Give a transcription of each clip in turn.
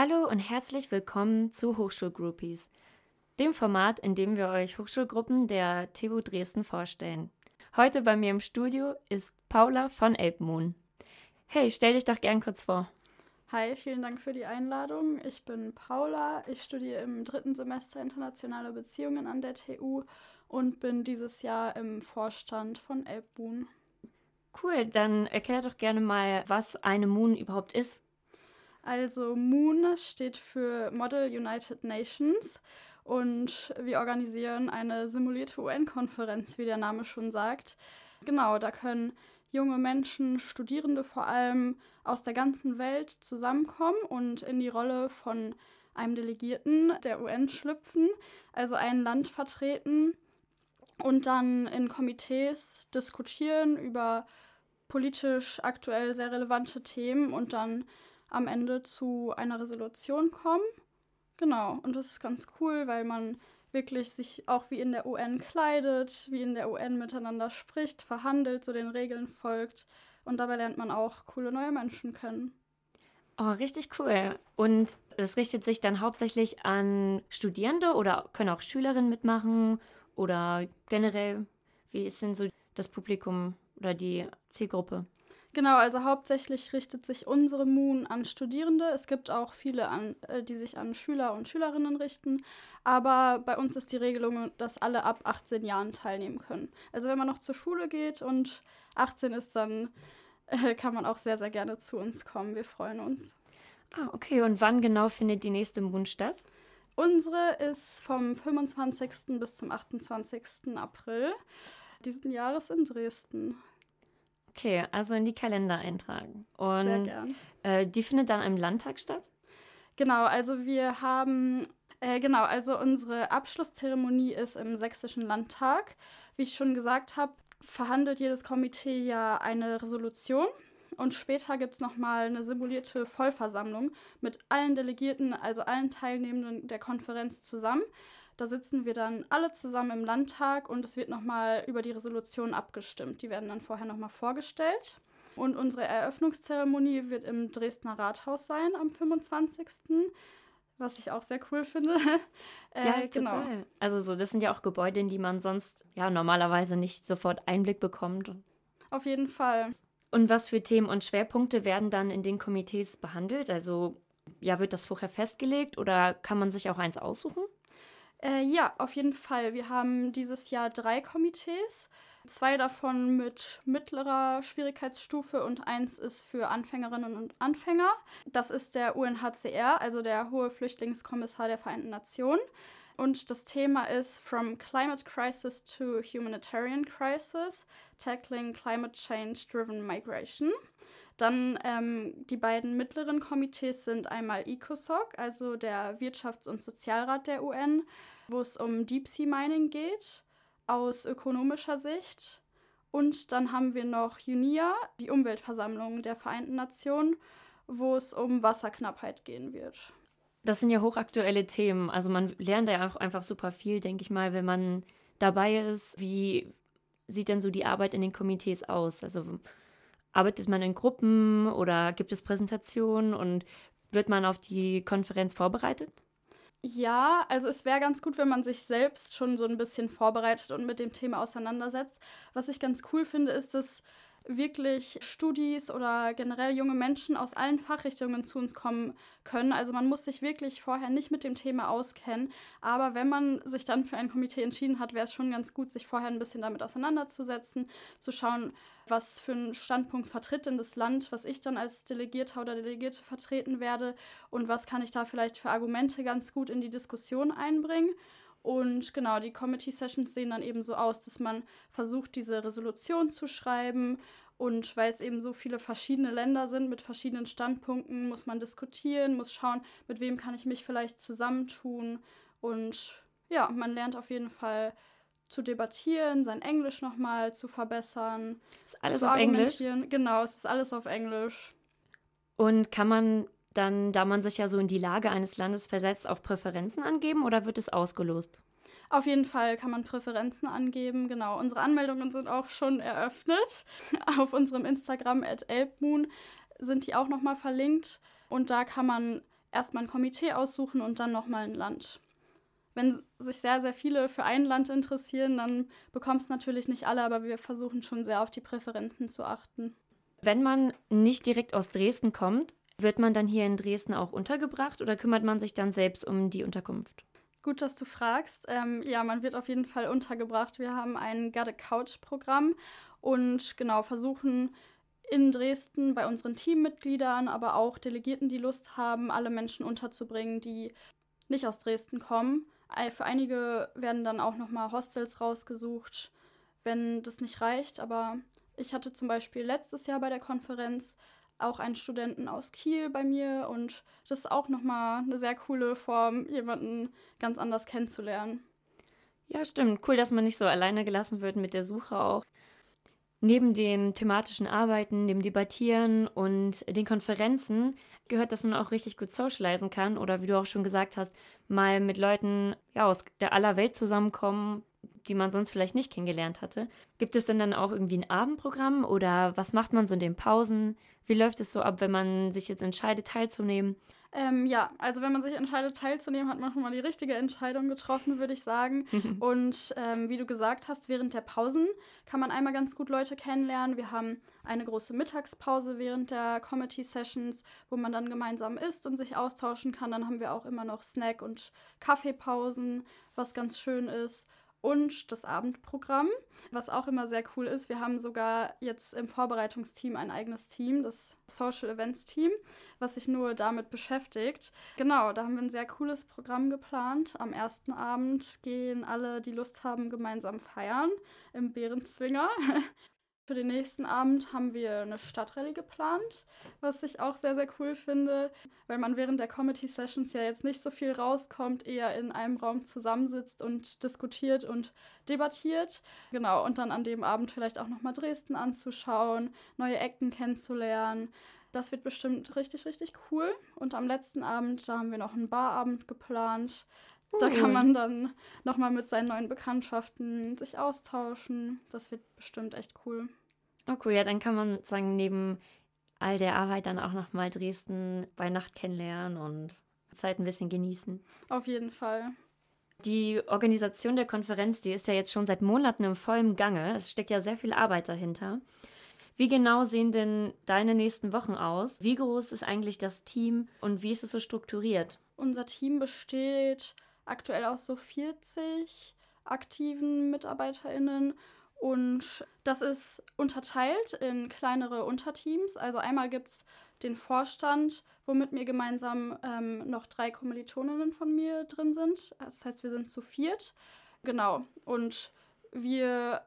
Hallo und herzlich willkommen zu Hochschulgroupies, dem Format, in dem wir euch Hochschulgruppen der TU Dresden vorstellen. Heute bei mir im Studio ist Paula von Elbmoon. Hey, stell dich doch gern kurz vor. Hi, vielen Dank für die Einladung. Ich bin Paula. Ich studiere im dritten Semester internationale Beziehungen an der TU und bin dieses Jahr im Vorstand von Elbmoon. Cool, dann erklär doch gerne mal, was eine Moon überhaupt ist. Also Moon steht für Model United Nations und wir organisieren eine simulierte UN-Konferenz, wie der Name schon sagt. Genau, da können junge Menschen, Studierende vor allem aus der ganzen Welt zusammenkommen und in die Rolle von einem Delegierten der UN schlüpfen, also ein Land vertreten und dann in Komitees diskutieren über politisch aktuell sehr relevante Themen und dann am Ende zu einer Resolution kommen. Genau, und das ist ganz cool, weil man wirklich sich auch wie in der UN kleidet, wie in der UN miteinander spricht, verhandelt, so den Regeln folgt. Und dabei lernt man auch coole neue Menschen kennen. Oh, richtig cool. Und es richtet sich dann hauptsächlich an Studierende oder können auch Schülerinnen mitmachen oder generell, wie ist denn so das Publikum oder die Zielgruppe? Genau, also hauptsächlich richtet sich unsere Moon an Studierende. Es gibt auch viele, an, äh, die sich an Schüler und Schülerinnen richten. Aber bei uns ist die Regelung, dass alle ab 18 Jahren teilnehmen können. Also wenn man noch zur Schule geht und 18 ist, dann äh, kann man auch sehr, sehr gerne zu uns kommen. Wir freuen uns. Ah, okay. Und wann genau findet die nächste Moon statt? Unsere ist vom 25. bis zum 28. April diesen Jahres in Dresden. Okay, also in die Kalender eintragen. Und Sehr gern. Äh, die findet dann im Landtag statt? Genau, also wir haben, äh, genau, also unsere Abschlusszeremonie ist im Sächsischen Landtag. Wie ich schon gesagt habe, verhandelt jedes Komitee ja eine Resolution. Und später gibt es nochmal eine simulierte Vollversammlung mit allen Delegierten, also allen Teilnehmenden der Konferenz zusammen. Da sitzen wir dann alle zusammen im Landtag und es wird nochmal über die Resolution abgestimmt. Die werden dann vorher nochmal vorgestellt. Und unsere Eröffnungszeremonie wird im Dresdner Rathaus sein am 25. Was ich auch sehr cool finde. äh, ja, genau. total. Also so, das sind ja auch Gebäude, in die man sonst ja normalerweise nicht sofort Einblick bekommt. Auf jeden Fall. Und was für Themen und Schwerpunkte werden dann in den Komitees behandelt? Also ja, wird das vorher festgelegt oder kann man sich auch eins aussuchen? Äh, ja, auf jeden Fall. Wir haben dieses Jahr drei Komitees. Zwei davon mit mittlerer Schwierigkeitsstufe und eins ist für Anfängerinnen und Anfänger. Das ist der UNHCR, also der Hohe Flüchtlingskommissar der Vereinten Nationen. Und das Thema ist From Climate Crisis to Humanitarian Crisis, Tackling Climate Change Driven Migration. Dann ähm, die beiden mittleren Komitees sind einmal ECOSOC, also der Wirtschafts- und Sozialrat der UN, wo es um Deep Sea Mining geht, aus ökonomischer Sicht. Und dann haben wir noch UNIA, die Umweltversammlung der Vereinten Nationen, wo es um Wasserknappheit gehen wird. Das sind ja hochaktuelle Themen. Also man lernt ja auch einfach super viel, denke ich mal, wenn man dabei ist. Wie sieht denn so die Arbeit in den Komitees aus? Also Arbeitet man in Gruppen oder gibt es Präsentationen und wird man auf die Konferenz vorbereitet? Ja, also es wäre ganz gut, wenn man sich selbst schon so ein bisschen vorbereitet und mit dem Thema auseinandersetzt. Was ich ganz cool finde, ist, dass wirklich Studis oder generell junge Menschen aus allen Fachrichtungen zu uns kommen können. Also man muss sich wirklich vorher nicht mit dem Thema auskennen. Aber wenn man sich dann für ein Komitee entschieden hat, wäre es schon ganz gut, sich vorher ein bisschen damit auseinanderzusetzen, zu schauen, was für einen Standpunkt vertritt denn das Land, was ich dann als Delegierter oder Delegierte vertreten werde und was kann ich da vielleicht für Argumente ganz gut in die Diskussion einbringen. Und genau, die Committee Sessions sehen dann eben so aus, dass man versucht, diese Resolution zu schreiben. Und weil es eben so viele verschiedene Länder sind mit verschiedenen Standpunkten, muss man diskutieren, muss schauen, mit wem kann ich mich vielleicht zusammentun. Und ja, man lernt auf jeden Fall zu debattieren, sein Englisch nochmal zu verbessern. Ist alles auf Englisch? Genau, es ist alles auf Englisch. Und kann man dann, da man sich ja so in die Lage eines Landes versetzt, auch Präferenzen angeben oder wird es ausgelost? Auf jeden Fall kann man Präferenzen angeben. Genau, unsere Anmeldungen sind auch schon eröffnet. Auf unserem Instagram at elbmoon sind die auch nochmal verlinkt. Und da kann man erstmal ein Komitee aussuchen und dann nochmal ein Land. Wenn sich sehr, sehr viele für ein Land interessieren, dann bekommst es natürlich nicht alle, aber wir versuchen schon sehr auf die Präferenzen zu achten. Wenn man nicht direkt aus Dresden kommt, wird man dann hier in Dresden auch untergebracht oder kümmert man sich dann selbst um die Unterkunft? Gut, dass du fragst. Ähm, ja, man wird auf jeden Fall untergebracht. Wir haben ein Got a Couch-Programm und genau versuchen in Dresden bei unseren Teammitgliedern, aber auch Delegierten, die Lust haben, alle Menschen unterzubringen, die nicht aus Dresden kommen. Für einige werden dann auch nochmal Hostels rausgesucht, wenn das nicht reicht. Aber ich hatte zum Beispiel letztes Jahr bei der Konferenz auch einen Studenten aus Kiel bei mir und das ist auch nochmal eine sehr coole Form, jemanden ganz anders kennenzulernen. Ja, stimmt. Cool, dass man nicht so alleine gelassen wird mit der Suche auch. Neben dem thematischen Arbeiten, dem Debattieren und den Konferenzen gehört, dass man auch richtig gut socialisen kann oder wie du auch schon gesagt hast, mal mit Leuten ja, aus der aller Welt zusammenkommen, die man sonst vielleicht nicht kennengelernt hatte. Gibt es denn dann auch irgendwie ein Abendprogramm oder was macht man so in den Pausen? Wie läuft es so ab, wenn man sich jetzt entscheidet, teilzunehmen? Ähm, ja, also wenn man sich entscheidet, teilzunehmen, hat man schon mal die richtige Entscheidung getroffen, würde ich sagen. Und ähm, wie du gesagt hast, während der Pausen kann man einmal ganz gut Leute kennenlernen. Wir haben eine große Mittagspause während der Comedy Sessions, wo man dann gemeinsam isst und sich austauschen kann. Dann haben wir auch immer noch Snack- und Kaffeepausen, was ganz schön ist und das Abendprogramm, was auch immer sehr cool ist. Wir haben sogar jetzt im Vorbereitungsteam ein eigenes Team, das Social Events Team, was sich nur damit beschäftigt. Genau, da haben wir ein sehr cooles Programm geplant. Am ersten Abend gehen alle, die Lust haben, gemeinsam feiern im Bärenzwinger. Für den nächsten Abend haben wir eine Stadtrallye geplant, was ich auch sehr, sehr cool finde, weil man während der Comedy Sessions ja jetzt nicht so viel rauskommt, eher in einem Raum zusammensitzt und diskutiert und debattiert. Genau, und dann an dem Abend vielleicht auch nochmal Dresden anzuschauen, neue Ecken kennenzulernen. Das wird bestimmt richtig, richtig cool. Und am letzten Abend, da haben wir noch einen Barabend geplant. Da kann man dann nochmal mit seinen neuen Bekanntschaften sich austauschen. Das wird bestimmt echt cool. Oh cool, ja, dann kann man sagen, neben all der Arbeit dann auch nochmal Dresden bei Nacht kennenlernen und Zeit ein bisschen genießen. Auf jeden Fall. Die Organisation der Konferenz, die ist ja jetzt schon seit Monaten im vollen Gange. Es steckt ja sehr viel Arbeit dahinter. Wie genau sehen denn deine nächsten Wochen aus? Wie groß ist eigentlich das Team und wie ist es so strukturiert? Unser Team besteht aktuell aus so 40 aktiven MitarbeiterInnen. Und das ist unterteilt in kleinere Unterteams. Also einmal gibt es den Vorstand, wo mit mir gemeinsam ähm, noch drei Kommilitoninnen von mir drin sind. Das heißt, wir sind zu viert. Genau. Und wir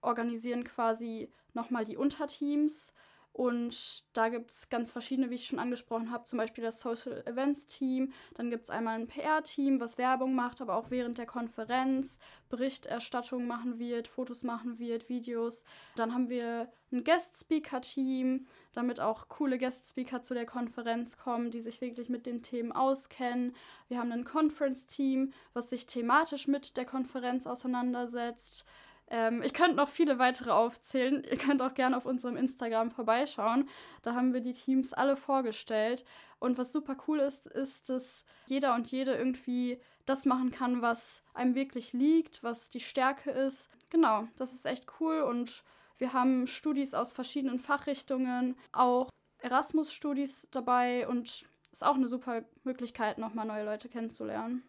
organisieren quasi nochmal die Unterteams und da gibt es ganz verschiedene, wie ich schon angesprochen habe, zum Beispiel das Social Events Team. Dann gibt es einmal ein PR-Team, was Werbung macht, aber auch während der Konferenz Berichterstattung machen wird, Fotos machen wird, Videos. Dann haben wir ein Guest-Speaker-Team, damit auch coole Guest-Speaker zu der Konferenz kommen, die sich wirklich mit den Themen auskennen. Wir haben ein Conference-Team, was sich thematisch mit der Konferenz auseinandersetzt. Ähm, ich könnte noch viele weitere aufzählen. Ihr könnt auch gerne auf unserem Instagram vorbeischauen. Da haben wir die Teams alle vorgestellt. Und was super cool ist, ist, dass jeder und jede irgendwie das machen kann, was einem wirklich liegt, was die Stärke ist. Genau, das ist echt cool. Und wir haben Studis aus verschiedenen Fachrichtungen, auch Erasmus-Studis dabei und ist auch eine super Möglichkeit, nochmal neue Leute kennenzulernen.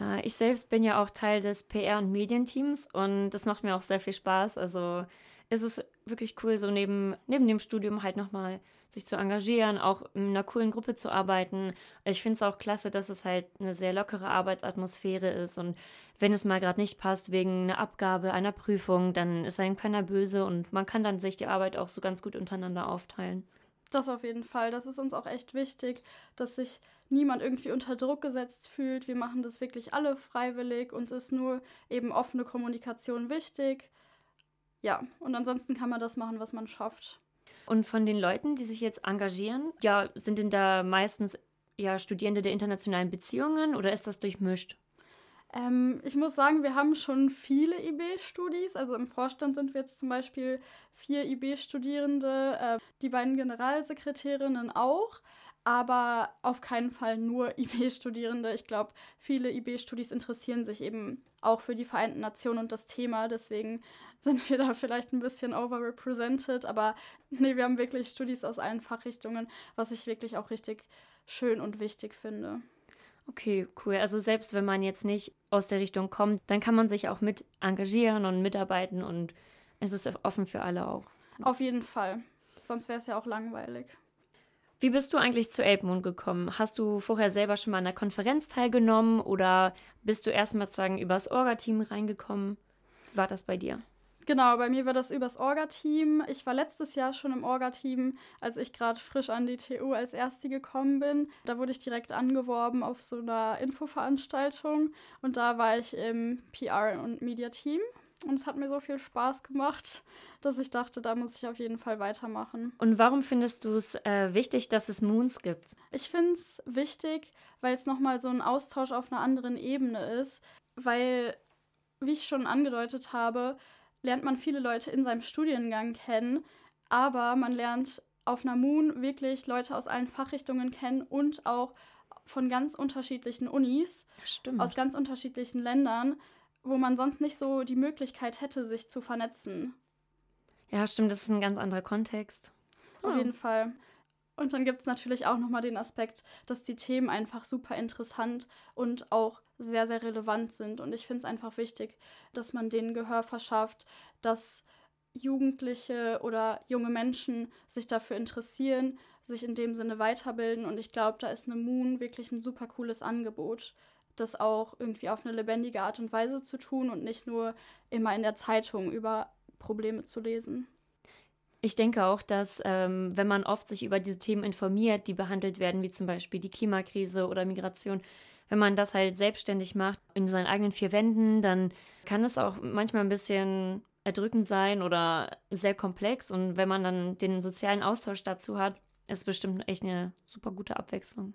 Äh, ich selbst bin ja auch Teil des PR- und Medienteams und das macht mir auch sehr viel Spaß. Also ist es wirklich cool, so neben, neben dem Studium halt nochmal sich zu engagieren, auch in einer coolen Gruppe zu arbeiten. Ich finde es auch klasse, dass es halt eine sehr lockere Arbeitsatmosphäre ist und wenn es mal gerade nicht passt wegen einer Abgabe, einer Prüfung, dann ist einem keiner böse und man kann dann sich die Arbeit auch so ganz gut untereinander aufteilen. Das auf jeden Fall. Das ist uns auch echt wichtig, dass sich niemand irgendwie unter Druck gesetzt fühlt. Wir machen das wirklich alle freiwillig. Uns ist nur eben offene Kommunikation wichtig. Ja, und ansonsten kann man das machen, was man schafft. Und von den Leuten, die sich jetzt engagieren, ja, sind denn da meistens ja Studierende der internationalen Beziehungen oder ist das durchmischt? Ähm, ich muss sagen, wir haben schon viele IB-Studis. Also im Vorstand sind wir jetzt zum Beispiel vier IB-Studierende, äh, die beiden Generalsekretärinnen auch. aber auf keinen Fall nur IB-Studierende. Ich glaube, viele IB-Studis interessieren sich eben auch für die Vereinten Nationen und das Thema. Deswegen sind wir da vielleicht ein bisschen overrepresented. Aber nee, wir haben wirklich Studis aus allen Fachrichtungen, was ich wirklich auch richtig schön und wichtig finde. Okay, cool. Also selbst wenn man jetzt nicht aus der Richtung kommt, dann kann man sich auch mit engagieren und mitarbeiten und es ist offen für alle auch. Auf jeden Fall. Sonst wäre es ja auch langweilig. Wie bist du eigentlich zu Elbmond gekommen? Hast du vorher selber schon mal an der Konferenz teilgenommen oder bist du erstmal sozusagen übers Orga-Team reingekommen? Wie war das bei dir? Genau, bei mir war das übers Orga-Team. Ich war letztes Jahr schon im Orga-Team, als ich gerade frisch an die TU als Erste gekommen bin. Da wurde ich direkt angeworben auf so einer Infoveranstaltung und da war ich im PR- und Media-Team und es hat mir so viel Spaß gemacht, dass ich dachte, da muss ich auf jeden Fall weitermachen. Und warum findest du es äh, wichtig, dass es Moons gibt? Ich finde es wichtig, weil es nochmal so ein Austausch auf einer anderen Ebene ist. Weil, wie ich schon angedeutet habe, lernt man viele Leute in seinem Studiengang kennen, aber man lernt auf Moon wirklich Leute aus allen Fachrichtungen kennen und auch von ganz unterschiedlichen Unis, Stimmt. aus ganz unterschiedlichen Ländern wo man sonst nicht so die Möglichkeit hätte, sich zu vernetzen. Ja, stimmt, das ist ein ganz anderer Kontext. Auf oh. jeden Fall. Und dann gibt es natürlich auch nochmal den Aspekt, dass die Themen einfach super interessant und auch sehr, sehr relevant sind. Und ich finde es einfach wichtig, dass man denen Gehör verschafft, dass Jugendliche oder junge Menschen sich dafür interessieren, sich in dem Sinne weiterbilden. Und ich glaube, da ist eine Moon wirklich ein super cooles Angebot das auch irgendwie auf eine lebendige Art und Weise zu tun und nicht nur immer in der Zeitung über Probleme zu lesen. Ich denke auch, dass ähm, wenn man oft sich über diese Themen informiert, die behandelt werden, wie zum Beispiel die Klimakrise oder Migration, wenn man das halt selbstständig macht in seinen eigenen vier Wänden, dann kann es auch manchmal ein bisschen erdrückend sein oder sehr komplex. Und wenn man dann den sozialen Austausch dazu hat, ist bestimmt echt eine super gute Abwechslung.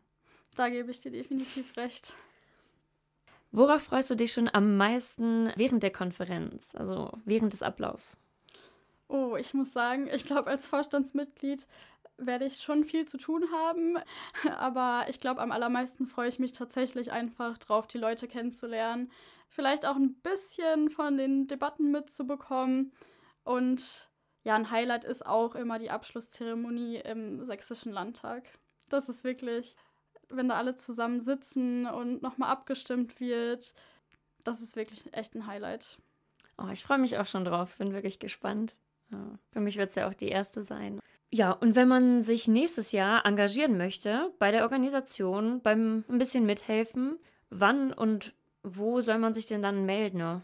Da gebe ich dir definitiv recht. Worauf freust du dich schon am meisten während der Konferenz, also während des Ablaufs? Oh, ich muss sagen, ich glaube, als Vorstandsmitglied werde ich schon viel zu tun haben. Aber ich glaube, am allermeisten freue ich mich tatsächlich einfach drauf, die Leute kennenzulernen. Vielleicht auch ein bisschen von den Debatten mitzubekommen. Und ja, ein Highlight ist auch immer die Abschlusszeremonie im Sächsischen Landtag. Das ist wirklich wenn da alle zusammen sitzen und nochmal abgestimmt wird. Das ist wirklich echt ein Highlight. Oh, ich freue mich auch schon drauf. Bin wirklich gespannt. Ja, für mich wird es ja auch die erste sein. Ja, und wenn man sich nächstes Jahr engagieren möchte bei der Organisation, beim ein bisschen mithelfen, wann und wo soll man sich denn dann melden?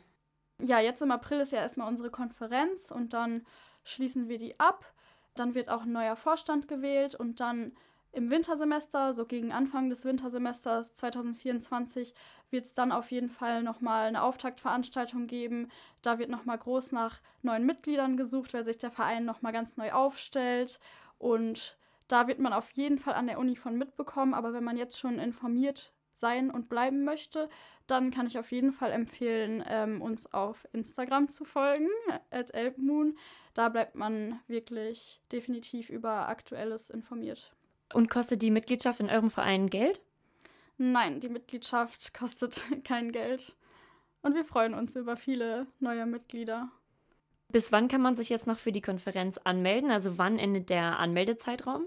Ja, jetzt im April ist ja erstmal unsere Konferenz und dann schließen wir die ab. Dann wird auch ein neuer Vorstand gewählt und dann im Wintersemester, so gegen Anfang des Wintersemesters 2024, wird es dann auf jeden Fall nochmal eine Auftaktveranstaltung geben. Da wird nochmal groß nach neuen Mitgliedern gesucht, weil sich der Verein nochmal ganz neu aufstellt. Und da wird man auf jeden Fall an der Uni von mitbekommen. Aber wenn man jetzt schon informiert sein und bleiben möchte, dann kann ich auf jeden Fall empfehlen, ähm, uns auf Instagram zu folgen, at elbmoon. Da bleibt man wirklich definitiv über Aktuelles informiert. Und kostet die Mitgliedschaft in eurem Verein Geld? Nein, die Mitgliedschaft kostet kein Geld. Und wir freuen uns über viele neue Mitglieder. Bis wann kann man sich jetzt noch für die Konferenz anmelden? Also wann endet der Anmeldezeitraum?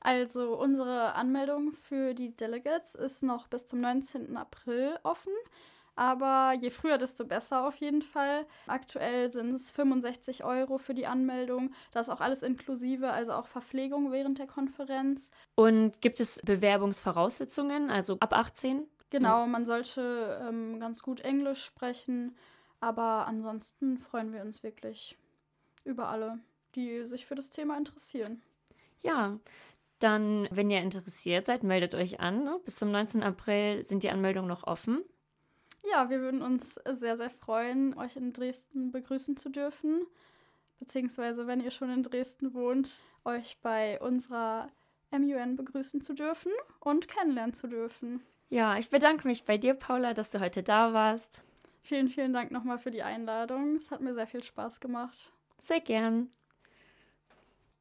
Also unsere Anmeldung für die Delegates ist noch bis zum 19. April offen. Aber je früher, desto besser auf jeden Fall. Aktuell sind es 65 Euro für die Anmeldung. Das ist auch alles inklusive, also auch Verpflegung während der Konferenz. Und gibt es Bewerbungsvoraussetzungen, also ab 18? Genau, man sollte ähm, ganz gut Englisch sprechen. Aber ansonsten freuen wir uns wirklich über alle, die sich für das Thema interessieren. Ja, dann, wenn ihr interessiert seid, meldet euch an. Bis zum 19. April sind die Anmeldungen noch offen. Ja, wir würden uns sehr, sehr freuen, euch in Dresden begrüßen zu dürfen. Beziehungsweise, wenn ihr schon in Dresden wohnt, euch bei unserer MUN begrüßen zu dürfen und kennenlernen zu dürfen. Ja, ich bedanke mich bei dir, Paula, dass du heute da warst. Vielen, vielen Dank nochmal für die Einladung. Es hat mir sehr viel Spaß gemacht. Sehr gern.